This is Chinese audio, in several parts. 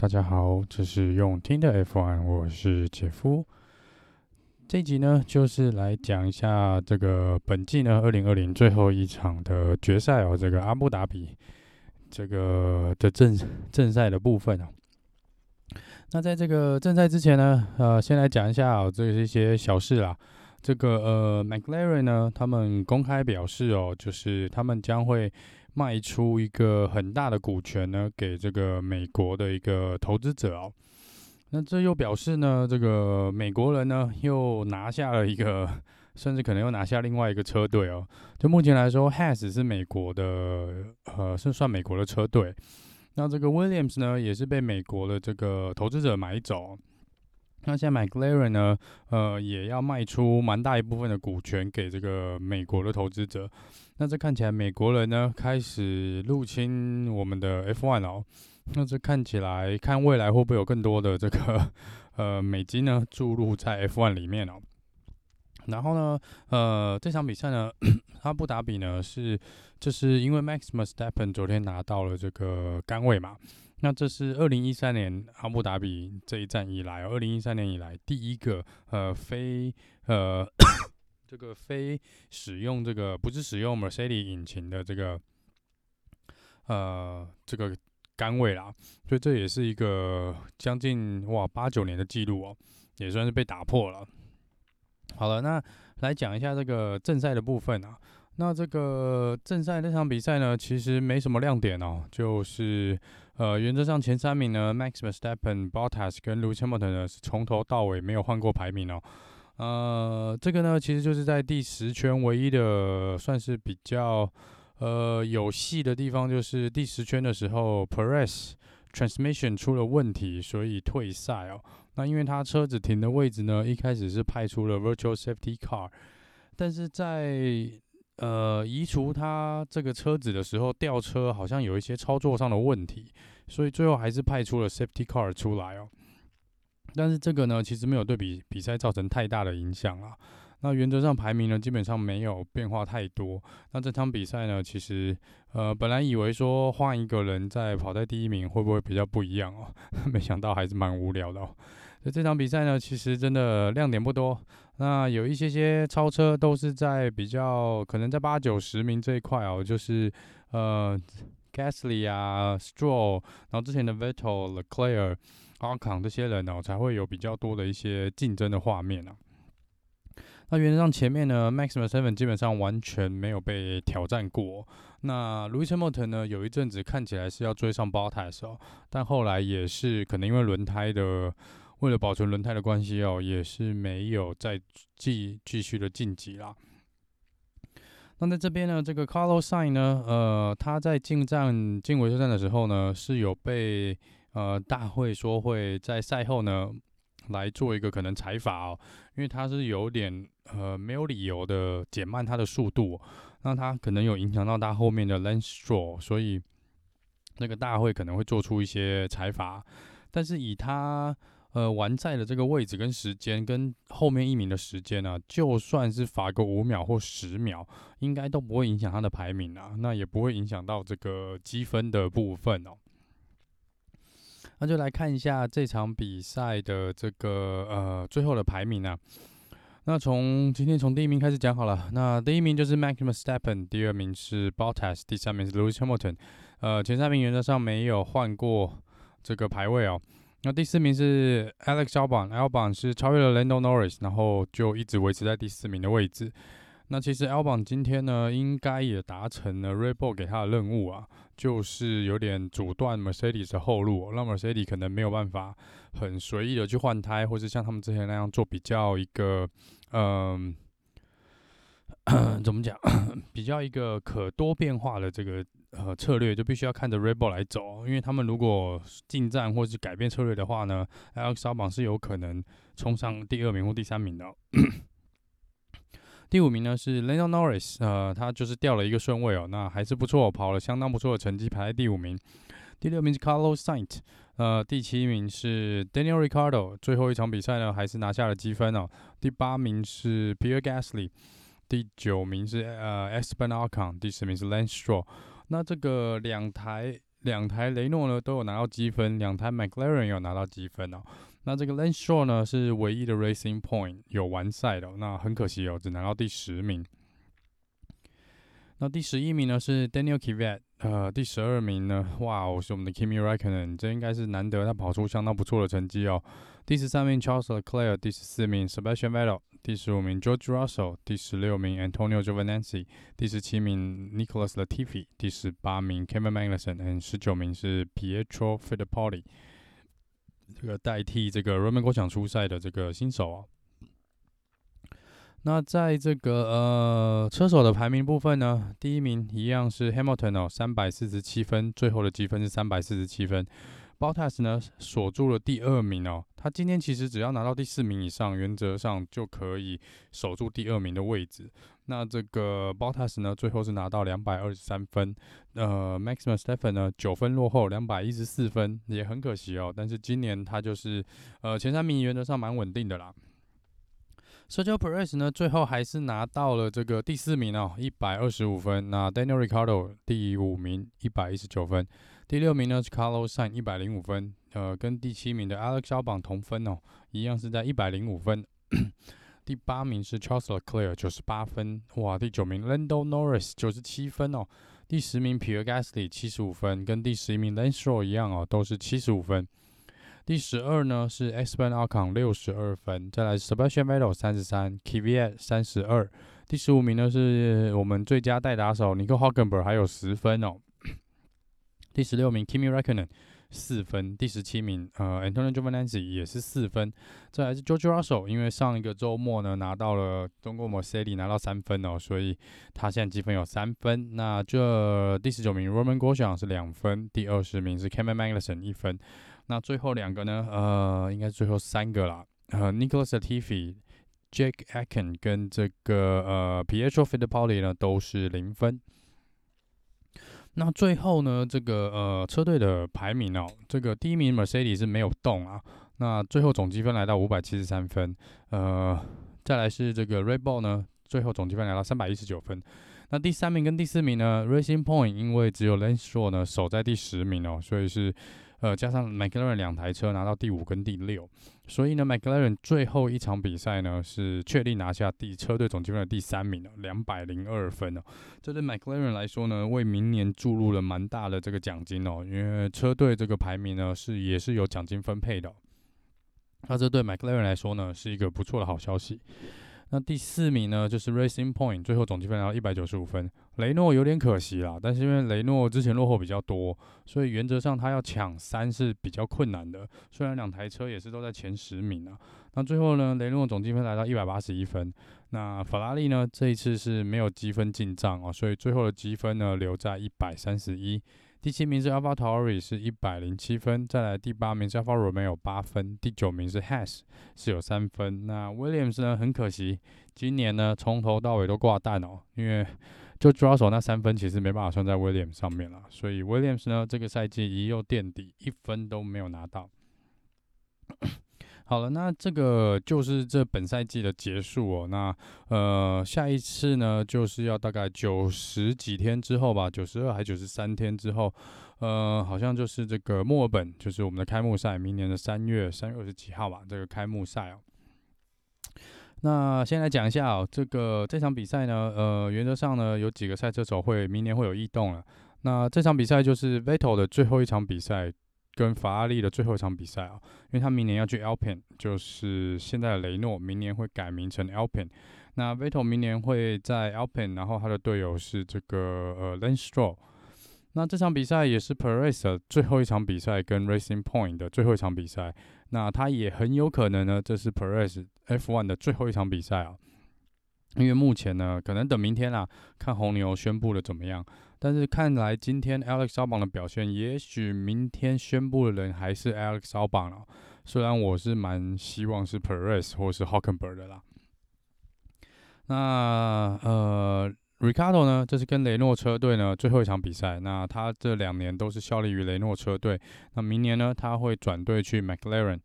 大家好，这是用听的 F1，我是杰夫。这集呢，就是来讲一下这个本季呢，二零二零最后一场的决赛哦，这个阿布达比这个的正正赛的部分哦。那在这个正赛之前呢，呃，先来讲一下哦，这是一些小事啦。这个呃，McLaren 呢，他们公开表示哦，就是他们将会。卖出一个很大的股权呢，给这个美国的一个投资者哦。那这又表示呢，这个美国人呢又拿下了一个，甚至可能又拿下另外一个车队哦。就目前来说，Has 是美国的，呃，是算美国的车队。那这个 Williams 呢，也是被美国的这个投资者买走。那现在 McLaren 呢，呃，也要卖出蛮大一部分的股权给这个美国的投资者。那这看起来美国人呢开始入侵我们的 F1 哦。那这看起来看未来会不会有更多的这个呃美金呢注入在 F1 里面哦？然后呢，呃，这场比赛呢，阿布达比呢是就是因为 Max Verstappen 昨天拿到了这个杆位嘛。那这是二零一三年阿布达比这一站以来，二零一三年以来第一个呃非呃这个非使用这个不是使用 Mercedes 引擎的这个呃这个杆位啦，所以这也是一个将近哇八九年的记录哦，也算是被打破了。好了，那来讲一下这个正赛的部分啊。那这个正赛那场比赛呢，其实没什么亮点哦，就是呃，原则上前三名呢，Max Verstappen、Bottas 跟 Lewis Hamilton 呢是从头到尾没有换过排名哦。呃，这个呢，其实就是在第十圈唯一的算是比较呃有戏的地方，就是第十圈的时候，Perez Transmission 出了问题，所以退赛哦。那因为他车子停的位置呢，一开始是派出了 Virtual Safety Car，但是在呃，移除他这个车子的时候，吊车好像有一些操作上的问题，所以最后还是派出了 Safety Car 出来哦。但是这个呢，其实没有对比比赛造成太大的影响啊。那原则上排名呢，基本上没有变化太多。那这场比赛呢，其实呃，本来以为说换一个人在跑在第一名会不会比较不一样哦，没想到还是蛮无聊的哦。所以这场比赛呢，其实真的亮点不多。那有一些些超车都是在比较可能在八九十名这一块哦，就是呃，Gasly 啊，Stroll，然后之前的 Vettel、Leclerc、阿康这些人哦，才会有比较多的一些竞争的画面啊。那原则上前面呢，Max v e r s t e n 基本上完全没有被挑战过。那 Lewis Hamilton 呢，有一阵子看起来是要追上 Bottas 哦，但后来也是可能因为轮胎的。为了保存轮胎的关系哦，也是没有再继继续的晋级啦。那在这边呢，这个 Carlos Sain 呢，呃，他在进站进维修站的时候呢，是有被呃大会说会在赛后呢来做一个可能裁罚哦，因为他是有点呃没有理由的减慢他的速度，那他可能有影响到他后面的 lane stroll，所以那个大会可能会做出一些裁罚，但是以他。呃，完赛的这个位置跟时间，跟后面一名的时间呢、啊，就算是罚个五秒或十秒，应该都不会影响他的排名啊，那也不会影响到这个积分的部分哦。那就来看一下这场比赛的这个呃最后的排名啊。那从今天从第一名开始讲好了，那第一名就是 Max Verstappen，第二名是 Bottas，第三名是 Lewis Hamilton，呃，前三名原则上没有换过这个排位哦。那第四名是 Alex Albon，Albon 是超越了 Lando Norris，然后就一直维持在第四名的位置。那其实 Albon 今天呢，应该也达成了 Red Bull 给他的任务啊，就是有点阻断 Mercedes 的后路，让 Mercedes 可能没有办法很随意的去换胎，或是像他们之前那样做比较一个，嗯、怎么讲，比较一个可多变化的这个。呃，策略就必须要看着 Red Bull 来走，因为他们如果进站或是改变策略的话呢，Alex Albon 是有可能冲上第二名或第三名的。第五名呢是 Lando Norris，呃，他就是掉了一个顺位哦，那还是不错，跑了相当不错的成绩，排在第五名。第六名是 Carlos Sainz，呃，第七名是 Daniel r i c a r d o 最后一场比赛呢还是拿下了积分哦。第八名是 Pierre Gasly，第九名是呃 Esteban Ocon，第十名是 Lance Stroll。那这个两台两台雷诺呢都有拿到积分，两台 McLaren 有拿到积分哦。那这个 l a n s h o r e 呢是唯一的 Racing Point 有完赛的，那很可惜哦，只拿到第十名。那第十一名呢是 Daniel Kvyat，呃，第十二名呢，哇，我是我们的 Kimi Räikkönen，这应该是难得他跑出相当不错的成绩哦。第十三名 Charles Leclerc，第十四名 Sebastian Vettel，第十五名 George Russell，第十六名 Antonio Giovinazzi，第十七名 Nicholas Latifi，第十八名 Kevin Magnussen，和十九名是 Pietro Fittipaldi，这个代替这个 Romain Grosjean 出赛的这个新手啊。那在这个呃车手的排名部分呢，第一名一样是 Hamilton 哦，三百四十七分，最后的积分是三百四十七分。Bottas 呢锁住了第二名哦，他今天其实只要拿到第四名以上，原则上就可以守住第二名的位置。那这个 Bottas 呢，最后是拿到两百二十三分，呃，Max Verstappen 呢九分落后，两百一十四分，也很可惜哦。但是今年他就是呃前三名原则上蛮稳定的啦。Sergio Perez 呢，最后还是拿到了这个第四名哦，一百二十五分。那 Daniel Ricardo 第五名，一百一十九分。第六名呢是 Carlos Sain，一百零五分，呃，跟第七名的 Alex Albon 同分哦，一样是在一百零五分。第八名是 Charles Leclerc 九十八分，哇，第九名 Lando Norris 九十七分哦。第十名 Pierre Gasly 七十五分，跟第十一名 Lance s t r o 一样哦，都是七十五分。第十二呢是 Esteban Ocon 六十二分，再来 Sebastian Vettel 三十三，Kvyat 三十二。第十五名呢是我们最佳代打手 Nico Hulkenberg 还有十分哦。第十六名 Kimi Räikkönen 四分，第十七名呃 Antonio g i o v a n a z z i 也是四分，再来是 George Russell，因为上一个周末呢拿到了中国 Mercedes 拿到三分哦，所以他现在积分有三分。那这第十九名 Roman Grosjean 是两分，第二十名是 Kevin Magnussen 一分。那最后两个呢？呃，应该是最后三个啦。呃，Nicholas Latifi、Jack Aiken 跟这个呃 Pietro Fittipaldi 呢都是零分。那最后呢，这个呃车队的排名哦，这个第一名 Mercedes 是没有动啊。那最后总积分来到五百七十三分。呃，再来是这个 Red Bull 呢，最后总积分来到三百一十九分。那第三名跟第四名呢，Racing Point 因为只有 Lenstra 呢守在第十名哦，所以是。呃，加上 McLaren 两台车拿到第五跟第六，所以呢，McLaren 最后一场比赛呢是确定拿下第车队总积分的第三名了，两百零二分哦。这对 McLaren 来说呢，为明年注入了蛮大的这个奖金哦，因为车队这个排名呢是也是有奖金分配的。那这对 McLaren 来说呢是一个不错的好消息。那第四名呢，就是 Racing Point，最后总积分来到一百九十五分。雷诺有点可惜啦，但是因为雷诺之前落后比较多，所以原则上他要抢三是比较困难的。虽然两台车也是都在前十名啊。那最后呢，雷诺总积分来到一百八十一分。那法拉利呢，这一次是没有积分进账哦，所以最后的积分呢留在一百三十一。第七名是 Alpha t o r i 是一百零七分，再来第八名是 Alfa Romeo 有八分，第九名是 Haas 是有三分。那 Williams 呢，很可惜，今年呢从头到尾都挂蛋哦，因为就抓手那三分其实没办法算在 Williams 上面了，所以 Williams 呢这个赛季一又垫底，一分都没有拿到。好了，那这个就是这本赛季的结束哦。那呃，下一次呢，就是要大概九十几天之后吧，九十二还九十三天之后，呃，好像就是这个墨尔本，就是我们的开幕赛，明年的三月三月二十几号吧，这个开幕赛哦。那先来讲一下哦，这个这场比赛呢，呃，原则上呢，有几个赛车手会明年会有异动了。那这场比赛就是 Vettel 的最后一场比赛。跟法拉利的最后一场比赛啊，因为他明年要去 Alpine，就是现在的雷诺，明年会改名成 Alpine。那 Vettel 明年会在 Alpine，然后他的队友是这个呃 Len Stroll。那这场比赛也是 Perez 的最后一场比赛，跟 Racing Point 的最后一场比赛。那他也很有可能呢，这是 Perez F1 的最后一场比赛啊。因为目前呢，可能等明天啊，看红牛宣布的怎么样。但是看来今天 Alex Albon 的表现，也许明天宣布的人还是 Alex Albon 了。虽然我是蛮希望是 Perez 或是 Hockenberg 的啦。那呃，Ricardo 呢，这是跟雷诺车队呢最后一场比赛。那他这两年都是效力于雷诺车队。那明年呢，他会转队去 McLaren。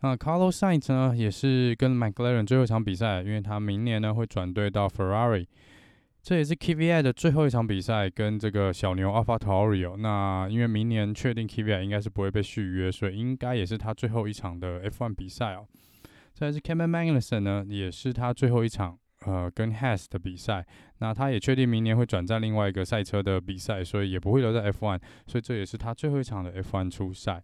那 Carlos Sainz 呢，也是跟 McLaren 最后一场比赛，因为他明年呢会转队到 Ferrari。这也是 Kvyat 的最后一场比赛，跟这个小牛 AlphaTauri。那因为明年确定 Kvyat 应该是不会被续约，所以应该也是他最后一场的 F1 比赛哦。再来是 Kevin Magnussen 呢，也是他最后一场呃跟 Haas 的比赛。那他也确定明年会转战另外一个赛车的比赛，所以也不会留在 F1。所以这也是他最后一场的 F1 出赛。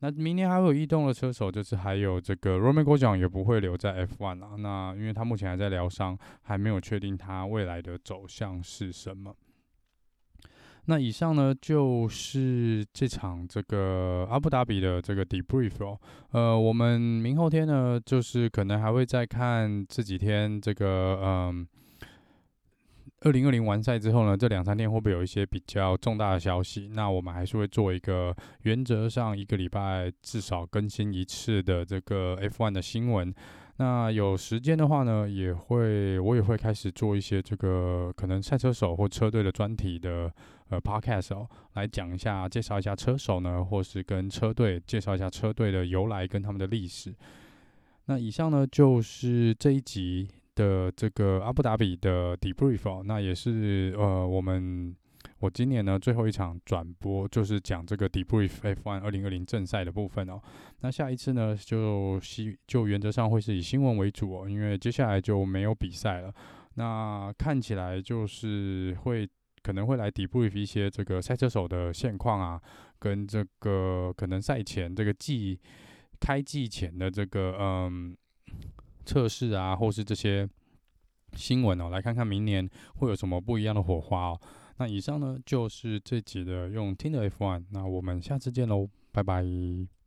那明年还会有异动的车手，就是还有这个 Romain Grosjean 也不会留在 F1 啊。那因为他目前还在疗伤，还没有确定他未来的走向是什么。那以上呢就是这场这个阿布达比的这个 debrief 哦。呃，我们明后天呢，就是可能还会再看这几天这个嗯。二零二零完赛之后呢，这两三天会不会有一些比较重大的消息？那我们还是会做一个原则上一个礼拜至少更新一次的这个 F1 的新闻。那有时间的话呢，也会我也会开始做一些这个可能赛车手或车队的专题的呃 Podcast 哦，来讲一下介绍一下车手呢，或是跟车队介绍一下车队的由来跟他们的历史。那以上呢就是这一集。的这个阿布达比的 debrief 哦，那也是呃我们我今年呢最后一场转播，就是讲这个 debrief F1 二零二零正赛的部分哦。那下一次呢就希就原则上会是以新闻为主哦，因为接下来就没有比赛了。那看起来就是会可能会来 debrief 一些这个赛车手的现况啊，跟这个可能赛前这个季开季前的这个嗯。测试啊，或是这些新闻哦，来看看明年会有什么不一样的火花哦。那以上呢就是这集的用听的 F1，那我们下次见喽，拜拜。